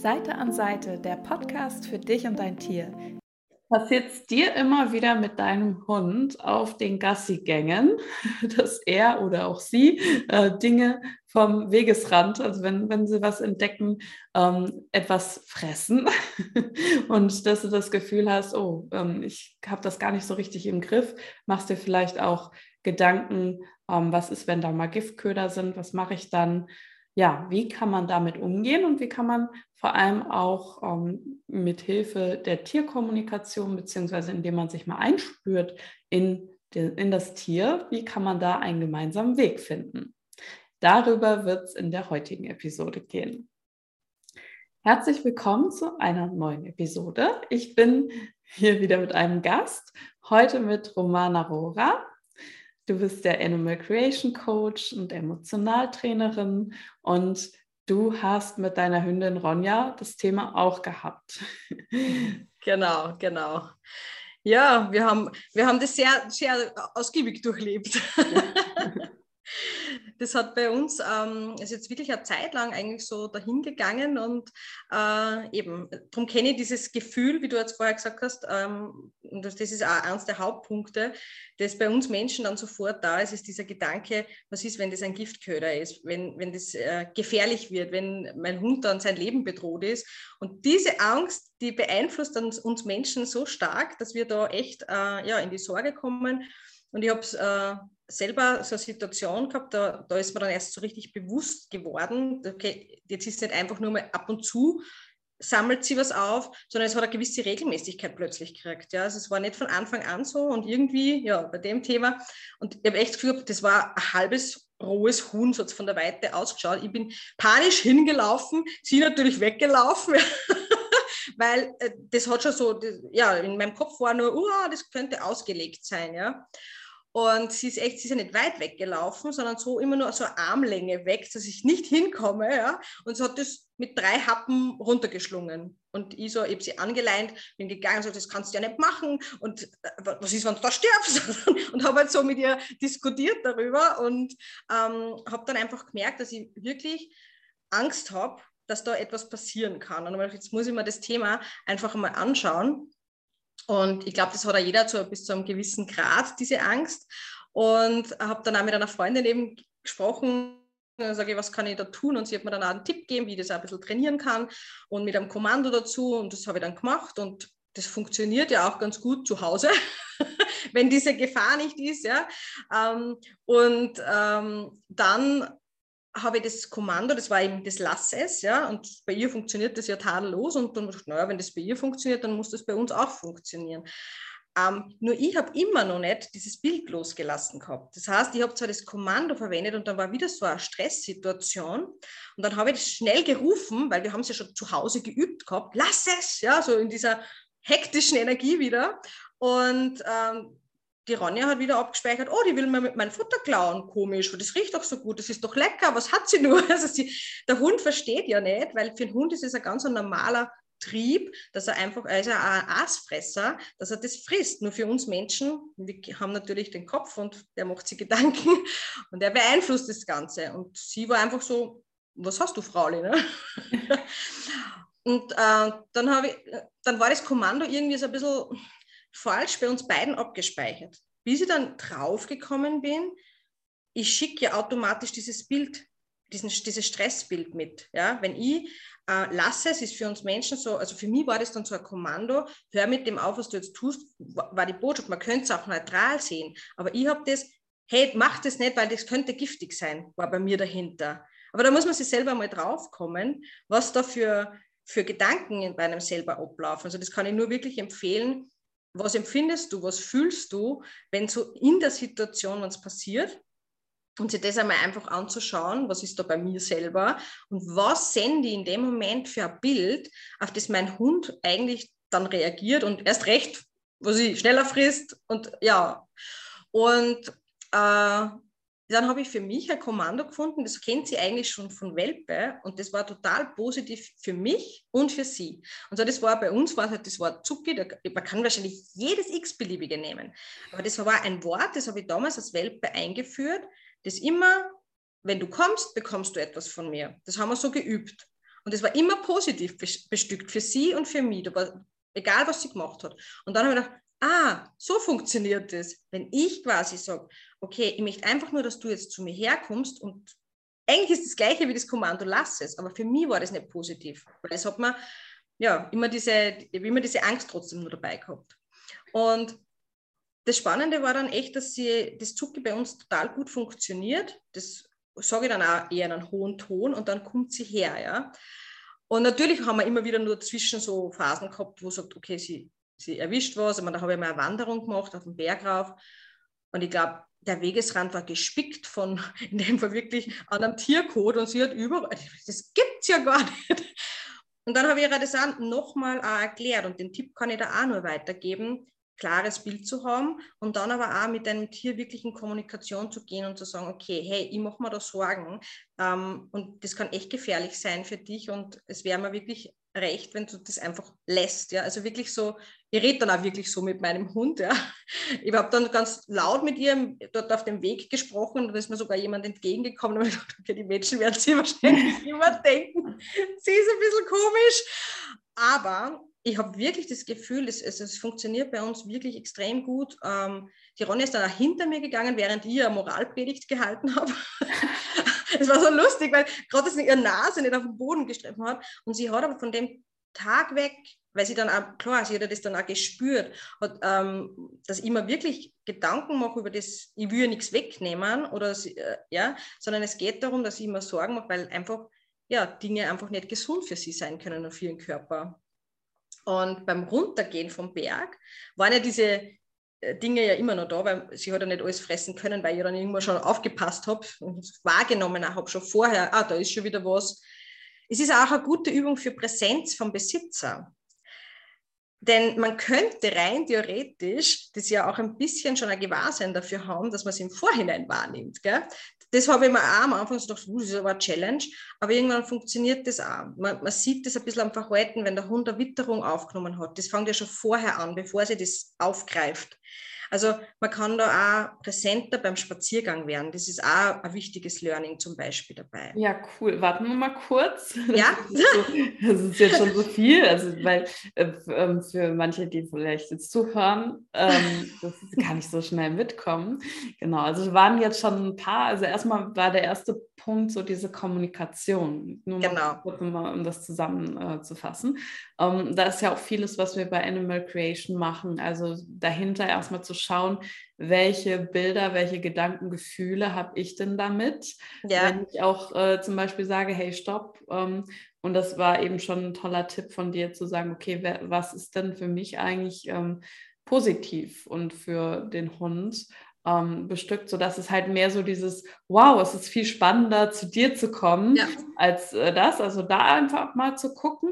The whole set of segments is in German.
Seite an Seite, der Podcast für dich und dein Tier. Passiert es dir immer wieder mit deinem Hund auf den Gassigängen, dass er oder auch sie äh, Dinge vom Wegesrand, also wenn, wenn sie was entdecken, ähm, etwas fressen und dass du das Gefühl hast, oh, ähm, ich habe das gar nicht so richtig im Griff, machst dir vielleicht auch Gedanken, ähm, was ist, wenn da mal Giftköder sind, was mache ich dann? Ja, wie kann man damit umgehen und wie kann man vor allem auch ähm, mit Hilfe der Tierkommunikation, beziehungsweise indem man sich mal einspürt in, de, in das Tier, wie kann man da einen gemeinsamen Weg finden? Darüber wird es in der heutigen Episode gehen. Herzlich willkommen zu einer neuen Episode. Ich bin hier wieder mit einem Gast, heute mit Romana Rora. Du bist der Animal Creation Coach und Emotionaltrainerin und du hast mit deiner Hündin Ronja das Thema auch gehabt. Genau, genau. Ja, wir haben, wir haben das sehr, sehr ausgiebig durchlebt. das hat bei uns, ähm, ist jetzt wirklich eine Zeit lang eigentlich so dahingegangen und äh, eben, darum kenne ich dieses Gefühl, wie du jetzt vorher gesagt hast, ähm, und das, das ist auch eines der Hauptpunkte, das bei uns Menschen dann sofort da ist, ist dieser Gedanke, was ist, wenn das ein Giftköder ist, wenn, wenn das äh, gefährlich wird, wenn mein Hund dann sein Leben bedroht ist. Und diese Angst, die beeinflusst dann uns Menschen so stark, dass wir da echt äh, ja, in die Sorge kommen. Und ich habe es äh, selber so eine Situation gehabt, da, da ist mir dann erst so richtig bewusst geworden, okay, jetzt ist es nicht einfach nur mal ab und zu, sammelt sie was auf, sondern es hat eine gewisse Regelmäßigkeit plötzlich gekriegt. Ja? Also es war nicht von Anfang an so und irgendwie, ja, bei dem Thema, und ich habe echt das Gefühl, das war ein halbes rohes Huhn, so von der Weite ausgeschaut. Ich bin panisch hingelaufen, sie natürlich weggelaufen, weil äh, das hat schon so, ja, in meinem Kopf war nur, uh, das könnte ausgelegt sein, ja. Und sie ist echt, sie ist ja nicht weit weggelaufen, sondern so immer nur so Armlänge weg, dass ich nicht hinkomme. Ja? Und sie hat das mit drei Happen runtergeschlungen. Und ich so, ich habe sie angeleint, bin gegangen und so, das kannst du ja nicht machen. Und äh, was ist, wenn du da stirbst? und habe halt so mit ihr diskutiert darüber und ähm, habe dann einfach gemerkt, dass ich wirklich Angst habe, dass da etwas passieren kann. Und jetzt muss ich mir das Thema einfach mal anschauen. Und ich glaube, das hat auch jeder zu, bis zu einem gewissen Grad, diese Angst. Und habe dann auch mit einer Freundin eben gesprochen, dann sage ich, was kann ich da tun? Und sie hat mir dann auch einen Tipp gegeben, wie ich das auch ein bisschen trainieren kann und mit einem Kommando dazu. Und das habe ich dann gemacht und das funktioniert ja auch ganz gut zu Hause, wenn diese Gefahr nicht ist. Ja. Ähm, und ähm, dann habe ich das Kommando, das war eben das Lass es, ja, und bei ihr funktioniert das ja tadellos und dann dachte ich, naja, wenn das bei ihr funktioniert, dann muss das bei uns auch funktionieren. Ähm, nur ich habe immer noch nicht dieses Bild losgelassen gehabt. Das heißt, ich habe zwar das Kommando verwendet und dann war wieder so eine Stresssituation und dann habe ich das schnell gerufen, weil wir haben es ja schon zu Hause geübt gehabt, lass es, ja, so in dieser hektischen Energie wieder. Und ähm, die Ronja hat wieder abgespeichert, oh, die will mir mit meinem Futter klauen, komisch, das riecht doch so gut, das ist doch lecker, was hat sie nur? Also sie, der Hund versteht ja nicht, weil für den Hund ist es ein ganz normaler Trieb, dass er einfach, er ist ein Aasfresser, dass er das frisst. Nur für uns Menschen, wir haben natürlich den Kopf und der macht sich Gedanken und der beeinflusst das Ganze. Und sie war einfach so, was hast du, Frauli? Ne? und äh, dann, ich, dann war das Kommando irgendwie so ein bisschen falsch bei uns beiden abgespeichert. Bis ich dann draufgekommen bin, ich schicke ja automatisch dieses Bild, diesen, dieses Stressbild mit. Ja? Wenn ich äh, lasse, es ist für uns Menschen so, also für mich war das dann so ein Kommando, hör mit dem auf, was du jetzt tust, war die Botschaft, man könnte es auch neutral sehen, aber ich habe das, hey, mach das nicht, weil das könnte giftig sein, war bei mir dahinter. Aber da muss man sich selber mal draufkommen, was da für, für Gedanken bei einem selber ablaufen. Also das kann ich nur wirklich empfehlen, was empfindest du, was fühlst du, wenn so in der Situation was passiert und sich das einmal einfach anzuschauen, was ist da bei mir selber und was sende ich in dem Moment für ein Bild, auf das mein Hund eigentlich dann reagiert und erst recht, wo sie schneller frisst und ja. Und äh, dann habe ich für mich ein Kommando gefunden, das kennt sie eigentlich schon von Welpe und das war total positiv für mich und für sie. Und so das war bei uns war halt das Wort Zucki, da, man kann wahrscheinlich jedes x-beliebige nehmen, aber das war ein Wort, das habe ich damals als Welpe eingeführt, das immer, wenn du kommst, bekommst du etwas von mir. Das haben wir so geübt. Und es war immer positiv bestückt für sie und für mich, egal was sie gemacht hat. Und dann habe ich gedacht, ah, so funktioniert das. Wenn ich quasi sage, okay, ich möchte einfach nur, dass du jetzt zu mir herkommst und eigentlich ist das gleiche wie das Kommando, lass es, aber für mich war das nicht positiv, weil es hat mir ja immer diese, immer diese Angst trotzdem nur dabei gehabt. Und das Spannende war dann echt, dass sie, das Zucki bei uns total gut funktioniert. Das sage ich dann auch eher in einem hohen Ton und dann kommt sie her, ja. Und natürlich haben wir immer wieder nur zwischen so Phasen gehabt, wo sagt, okay, sie, sie erwischt was. Ich meine, da habe ich mal eine Wanderung gemacht auf den Berg rauf. Und ich glaube, der Wegesrand war gespickt von, in dem Fall wirklich, an einem Tiercode und sie hat überall, das gibt es ja gar nicht. Und dann habe ich ihr das auch nochmal erklärt und den Tipp kann ich da auch nur weitergeben klares Bild zu haben und dann aber auch mit einem Tier wirklich in Kommunikation zu gehen und zu sagen, okay, hey, ich mache mir da Sorgen ähm, und das kann echt gefährlich sein für dich und es wäre mir wirklich recht, wenn du das einfach lässt. Ja? Also wirklich so, ich rede dann auch wirklich so mit meinem Hund. Ja? Ich habe dann ganz laut mit ihr dort auf dem Weg gesprochen und da ist mir sogar jemand entgegengekommen und ich dachte, okay, die Menschen werden sich wahrscheinlich immer denken, sie ist ein bisschen komisch. Aber ich habe wirklich das Gefühl, es, es, es, funktioniert bei uns wirklich extrem gut. Ähm, die Ronja ist dann auch hinter mir gegangen, während ich eine Moralpredigt gehalten habe. es war so lustig, weil gerade dass ihre Nase nicht auf den Boden gestreffen hat. Und sie hat aber von dem Tag weg, weil sie dann auch, klar, sie hat das dann auch gespürt, hat, ähm, dass ich mir wirklich Gedanken mache über das, ich will ja nichts wegnehmen, oder, äh, ja, sondern es geht darum, dass ich mir Sorgen mache, weil einfach ja, Dinge einfach nicht gesund für sie sein können und für ihren Körper. Und beim Runtergehen vom Berg waren ja diese äh, Dinge ja immer noch da, weil sie hat ja nicht alles fressen können, weil ich dann irgendwann schon aufgepasst habe und wahrgenommen habe schon vorher, ah, da ist schon wieder was. Es ist auch eine gute Übung für Präsenz vom Besitzer. Denn man könnte rein theoretisch das ja auch ein bisschen schon ein Gewahrsein dafür haben, dass man es im Vorhinein wahrnimmt. Gell? Das habe ich mir auch am Anfang so gedacht, uh, das ist aber eine Challenge, aber irgendwann funktioniert das auch. Man, man, sieht das ein bisschen am Verhalten, wenn der Hund eine Witterung aufgenommen hat. Das fängt ja schon vorher an, bevor sie das aufgreift. Also man kann da auch präsenter beim Spaziergang werden. Das ist auch ein wichtiges Learning zum Beispiel dabei. Ja, cool. Warten wir mal kurz. Ja. Das ist, so, das ist jetzt schon so viel. Also, weil äh, ähm, für manche, die vielleicht jetzt zuhören, ähm, das kann ich so schnell mitkommen. Genau. Also waren jetzt schon ein paar. Also erstmal war der erste Punkt so diese Kommunikation. Nur genau. um, um das zusammenzufassen. Äh, ähm, da ist ja auch vieles, was wir bei Animal Creation machen. Also dahinter erstmal zu schauen, welche Bilder, welche Gedanken, Gefühle habe ich denn damit? Ja. Wenn ich auch äh, zum Beispiel sage, hey, stopp. Ähm, und das war eben schon ein toller Tipp von dir zu sagen, okay, wer, was ist denn für mich eigentlich ähm, positiv und für den Hund? Ähm, bestückt, sodass es halt mehr so dieses, wow, es ist viel spannender, zu dir zu kommen, ja. als äh, das. Also da einfach mal zu gucken,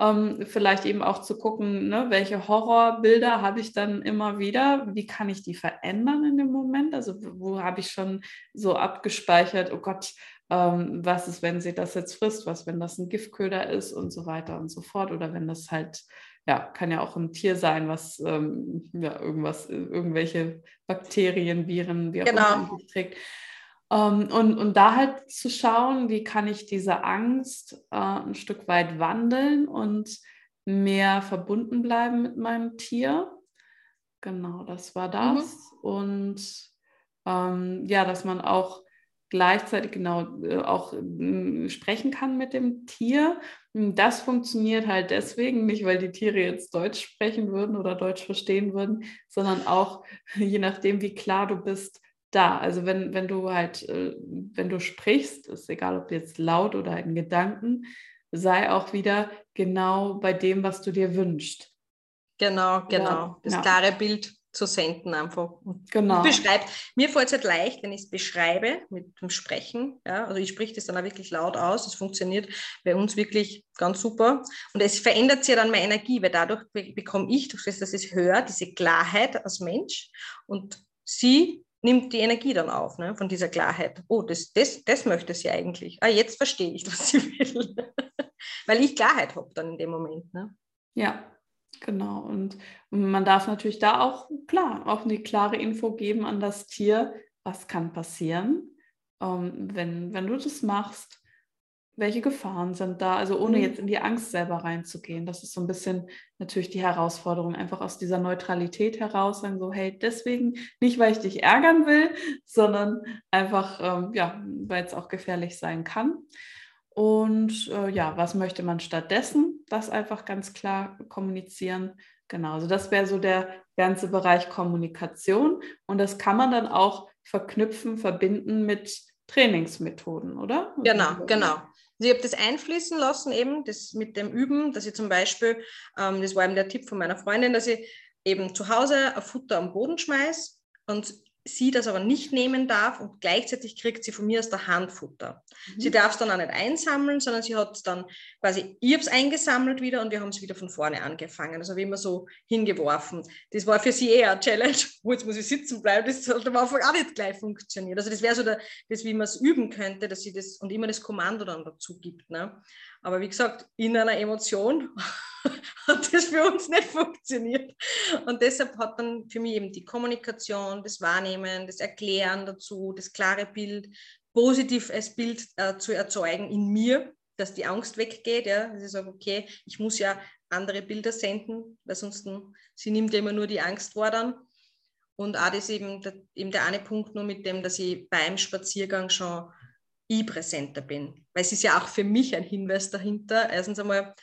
ähm, vielleicht eben auch zu gucken, ne, welche Horrorbilder habe ich dann immer wieder, wie kann ich die verändern in dem Moment? Also wo habe ich schon so abgespeichert, oh Gott, ähm, was ist, wenn sie das jetzt frisst, was, wenn das ein Giftköder ist und so weiter und so fort oder wenn das halt ja, kann ja auch ein Tier sein, was ähm, ja, irgendwas, irgendwelche Bakterien, Viren, wie auch genau. immer trägt. Ähm, und, und da halt zu schauen, wie kann ich diese Angst äh, ein Stück weit wandeln und mehr verbunden bleiben mit meinem Tier. Genau, das war das. Mhm. Und ähm, ja, dass man auch gleichzeitig genau äh, auch äh, sprechen kann mit dem Tier. Das funktioniert halt deswegen nicht, weil die Tiere jetzt Deutsch sprechen würden oder Deutsch verstehen würden, sondern auch je nachdem, wie klar du bist da. Also wenn, wenn du halt, äh, wenn du sprichst, ist egal ob jetzt laut oder in Gedanken, sei auch wieder genau bei dem, was du dir wünschst. Genau, genau. Ja, das ja. klare Bild zu senden einfach. Genau. Beschreibt. Mir fällt es halt leicht, wenn ich es beschreibe mit dem Sprechen. Ja? Also ich spreche das dann auch wirklich laut aus. Es funktioniert bei uns wirklich ganz super. Und es verändert sich ja dann meine Energie, weil dadurch bekomme ich, durch das, dass ich höre, diese Klarheit als Mensch. Und sie nimmt die Energie dann auf, ne, von dieser Klarheit. Oh, das, das, das möchte sie eigentlich. Ah, jetzt verstehe ich, was sie will. weil ich Klarheit habe dann in dem Moment. Ne? Ja, Genau, und man darf natürlich da auch, klar, auch eine klare Info geben an das Tier, was kann passieren, ähm, wenn, wenn du das machst. welche Gefahren sind da? Also ohne Mhm. jetzt in die Angst selber reinzugehen. Das ist so ein bisschen natürlich die Herausforderung, einfach aus dieser Neutralität heraus sagen so, hey, deswegen nicht, weil ich dich ärgern will, sondern einfach, ähm, ja, weil es auch gefährlich sein kann. Und äh, ja, was möchte man stattdessen? Das einfach ganz klar kommunizieren. Genau, also das wäre so der ganze Bereich Kommunikation. Und das kann man dann auch verknüpfen, verbinden mit Trainingsmethoden, oder? Genau, genau. Also ich habe das einfließen lassen, eben das mit dem Üben, dass ich zum Beispiel, ähm, das war eben der Tipp von meiner Freundin, dass ich eben zu Hause ein Futter am Boden schmeiße und sie das aber nicht nehmen darf und gleichzeitig kriegt sie von mir aus der Hand Futter. Mhm. Sie darf es dann auch nicht einsammeln, sondern sie hat es dann quasi, ich habe es eingesammelt wieder und wir haben es wieder von vorne angefangen. Also wie immer so hingeworfen. Das war für sie eher eine Challenge. Oh, jetzt muss ich sitzen bleiben, das hat am Anfang auch nicht gleich funktioniert. Also das wäre so der, das, wie man es üben könnte, dass sie das und immer das Kommando dann dazu gibt. Ne? Aber wie gesagt, in einer Emotion hat das für uns nicht funktioniert. Und deshalb hat dann für mich eben die Kommunikation, das Wahrnehmen, das Erklären dazu, das klare Bild, positiv als Bild äh, zu erzeugen in mir, dass die Angst weggeht, ja, dass ich sage, okay, ich muss ja andere Bilder senden, weil sonst sie nimmt ja immer nur die Angst wahr dann. Und auch das eben der, eben der eine Punkt nur mit dem, dass ich beim Spaziergang schon ich präsenter bin. Weil es ist ja auch für mich ein Hinweis dahinter. Erstens einmal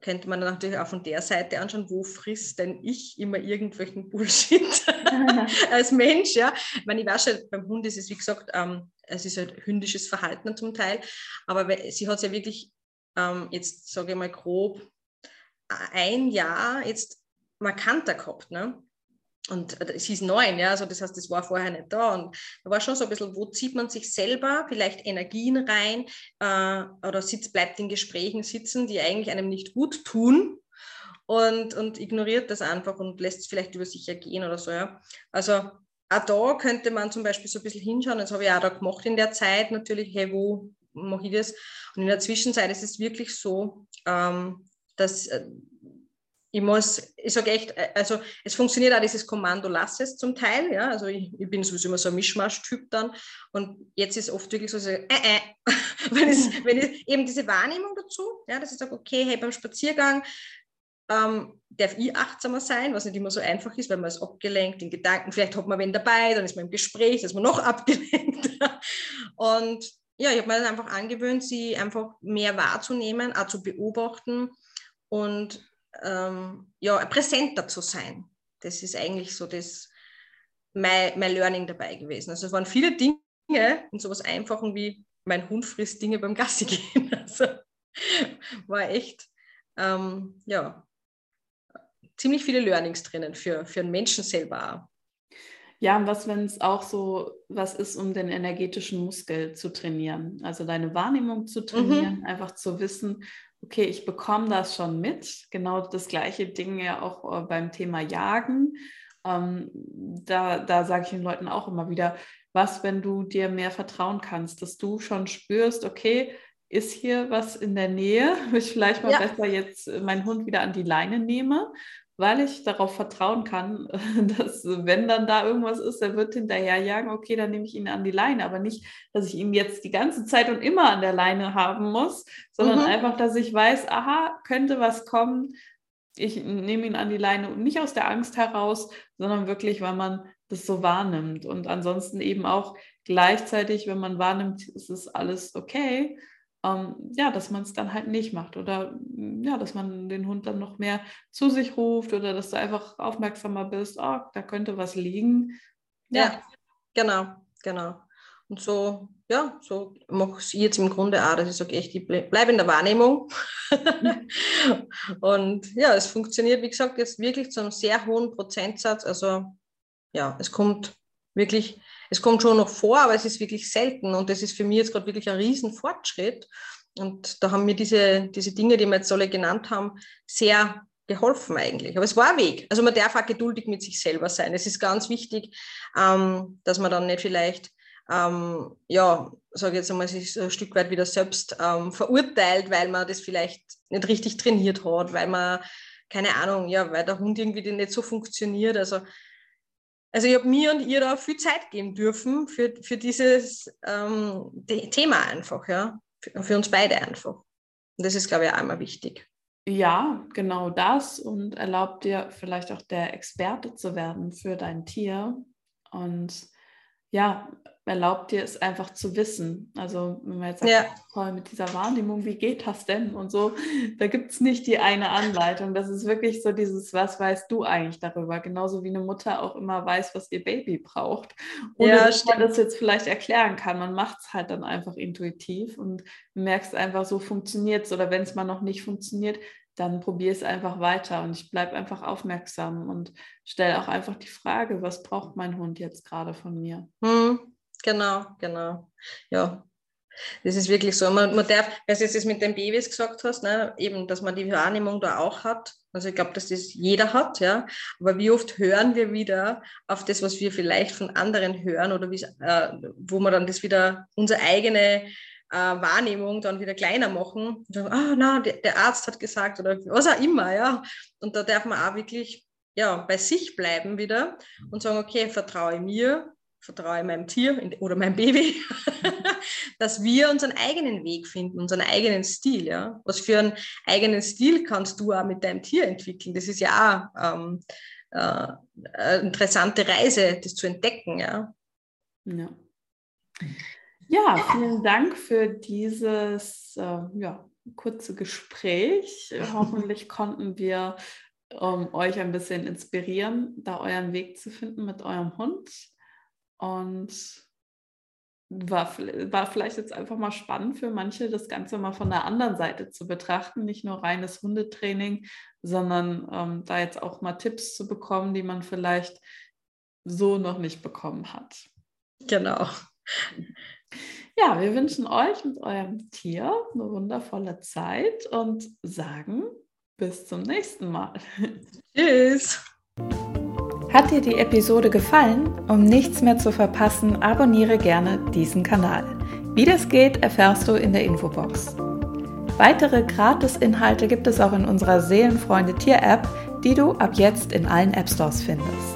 könnte man natürlich auch von der Seite anschauen, wo frisst denn ich immer irgendwelchen Bullshit als Mensch, ja. Ich meine, ich weiß schon, beim Hund ist es, wie gesagt, ähm, es ist halt hündisches Verhalten zum Teil, aber sie hat es ja wirklich ähm, jetzt, sage ich mal grob, ein Jahr jetzt markanter gehabt, ne? Und äh, sie ist neun, ja, also das heißt, das war vorher nicht da. Und da war schon so ein bisschen, wo zieht man sich selber vielleicht Energien rein äh, oder sitzt, bleibt in Gesprächen sitzen, die eigentlich einem nicht gut tun und, und ignoriert das einfach und lässt es vielleicht über sich ergehen oder so, ja. Also auch da könnte man zum Beispiel so ein bisschen hinschauen, das habe ich auch da gemacht in der Zeit natürlich, hey, wo mache ich das? Und in der Zwischenzeit ist es wirklich so, ähm, dass äh, ich muss, ich sage echt, äh, also es funktioniert auch dieses Kommando lass es zum Teil, ja, also ich, ich bin sowieso immer so ein Mischmasch-Typ dann. Und jetzt ist oft wirklich so, so äh, äh, wenn, es, wenn ich eben diese Wahrnehmung dazu, ja, dass ich sage, okay, hey, beim Spaziergang ähm, darf ich achtsamer sein, was nicht immer so einfach ist, weil man ist abgelenkt in Gedanken, vielleicht hat man wen dabei, dann ist man im Gespräch, dann ist man noch abgelenkt. Und ja, ich habe mir das einfach angewöhnt, sie einfach mehr wahrzunehmen, auch zu beobachten. Und ähm, ja, präsenter zu sein. Das ist eigentlich so das, mein, mein Learning dabei gewesen. Also es waren viele Dinge und sowas Einfachen wie mein Hund frisst Dinge beim Gassi gehen. Also war echt, ähm, ja, ziemlich viele Learnings drinnen für, für einen Menschen selber auch. Ja, und was, wenn es auch so was ist, um den energetischen Muskel zu trainieren, also deine Wahrnehmung zu trainieren, mhm. einfach zu wissen, okay, ich bekomme das schon mit. Genau das gleiche Ding ja auch äh, beim Thema Jagen. Ähm, da da sage ich den Leuten auch immer wieder, was, wenn du dir mehr vertrauen kannst, dass du schon spürst, okay, ist hier was in der Nähe, ich vielleicht mal ja. besser jetzt meinen Hund wieder an die Leine nehme weil ich darauf vertrauen kann, dass wenn dann da irgendwas ist, er wird hinterherjagen, okay, dann nehme ich ihn an die Leine, aber nicht, dass ich ihn jetzt die ganze Zeit und immer an der Leine haben muss, sondern mhm. einfach, dass ich weiß, aha, könnte was kommen, ich nehme ihn an die Leine und nicht aus der Angst heraus, sondern wirklich, weil man das so wahrnimmt. Und ansonsten eben auch gleichzeitig, wenn man wahrnimmt, ist es alles okay, ähm, ja, dass man es dann halt nicht macht oder ja, dass man den Hund dann noch mehr zu sich ruft oder dass du einfach aufmerksamer bist, oh, da könnte was liegen. Ja, ja genau, genau. Und so, ja, so mache ich jetzt im Grunde auch, dass ich sage, ich bleibe in der Wahrnehmung. und ja, es funktioniert, wie gesagt, jetzt wirklich zu einem sehr hohen Prozentsatz. Also ja, es kommt wirklich es kommt schon noch vor, aber es ist wirklich selten und das ist für mich jetzt gerade wirklich ein Riesenfortschritt. Und da haben mir diese, diese Dinge, die wir jetzt alle genannt haben, sehr geholfen eigentlich. Aber es war ein Weg. Also man darf auch geduldig mit sich selber sein. Es ist ganz wichtig, ähm, dass man dann nicht vielleicht, ähm, ja, sage jetzt einmal, sich ein Stück weit wieder selbst ähm, verurteilt, weil man das vielleicht nicht richtig trainiert hat, weil man, keine Ahnung, ja, weil der Hund irgendwie nicht so funktioniert. Also also ich habe mir und ihr da viel Zeit geben dürfen für, für dieses ähm, Thema einfach, ja. für, für uns beide einfach. Und das ist, glaube ich, auch einmal wichtig. Ja, genau das und erlaubt dir vielleicht auch der Experte zu werden für dein Tier und ja, erlaubt dir es einfach zu wissen. Also wenn man jetzt sagt, ja. toll, mit dieser Wahrnehmung, wie geht das denn und so, da gibt es nicht die eine Anleitung. Das ist wirklich so dieses, was weißt du eigentlich darüber? Genauso wie eine Mutter auch immer weiß, was ihr Baby braucht. Ohne ja, dass man das jetzt vielleicht erklären kann. Man macht es halt dann einfach intuitiv und merkst einfach, so funktioniert es. Oder wenn es mal noch nicht funktioniert, dann probiere es einfach weiter und ich bleibe einfach aufmerksam und stelle auch einfach die Frage, was braucht mein Hund jetzt gerade von mir? Hm, genau, genau. Ja, das ist wirklich so. Man, man darf, was jetzt mit den Babys gesagt hast, ne, eben, dass man die Wahrnehmung da auch hat. Also ich glaube, dass das jeder hat, ja. Aber wie oft hören wir wieder auf das, was wir vielleicht von anderen hören oder äh, wo man dann das wieder unsere eigene äh, Wahrnehmung dann wieder kleiner machen. Dann, ah, na, der, der, Arzt hat gesagt oder was auch immer, ja. Und da darf man auch wirklich ja, bei sich bleiben wieder und sagen, okay, vertraue mir, vertraue meinem Tier oder meinem Baby, dass wir unseren eigenen Weg finden, unseren eigenen Stil. Ja? Was für einen eigenen Stil kannst du auch mit deinem Tier entwickeln? Das ist ja auch ähm, äh, eine interessante Reise, das zu entdecken. Ja. ja. Ja, vielen Dank für dieses äh, ja, kurze Gespräch. Hoffentlich konnten wir ähm, euch ein bisschen inspirieren, da euren Weg zu finden mit eurem Hund. Und war, war vielleicht jetzt einfach mal spannend für manche, das Ganze mal von der anderen Seite zu betrachten, nicht nur reines Hundetraining, sondern ähm, da jetzt auch mal Tipps zu bekommen, die man vielleicht so noch nicht bekommen hat. Genau. Ja, wir wünschen euch mit eurem Tier eine wundervolle Zeit und sagen bis zum nächsten Mal. Tschüss. Hat dir die Episode gefallen? Um nichts mehr zu verpassen, abonniere gerne diesen Kanal. Wie das geht, erfährst du in der Infobox. Weitere Gratis-Inhalte gibt es auch in unserer Seelenfreunde Tier-App, die du ab jetzt in allen App Stores findest.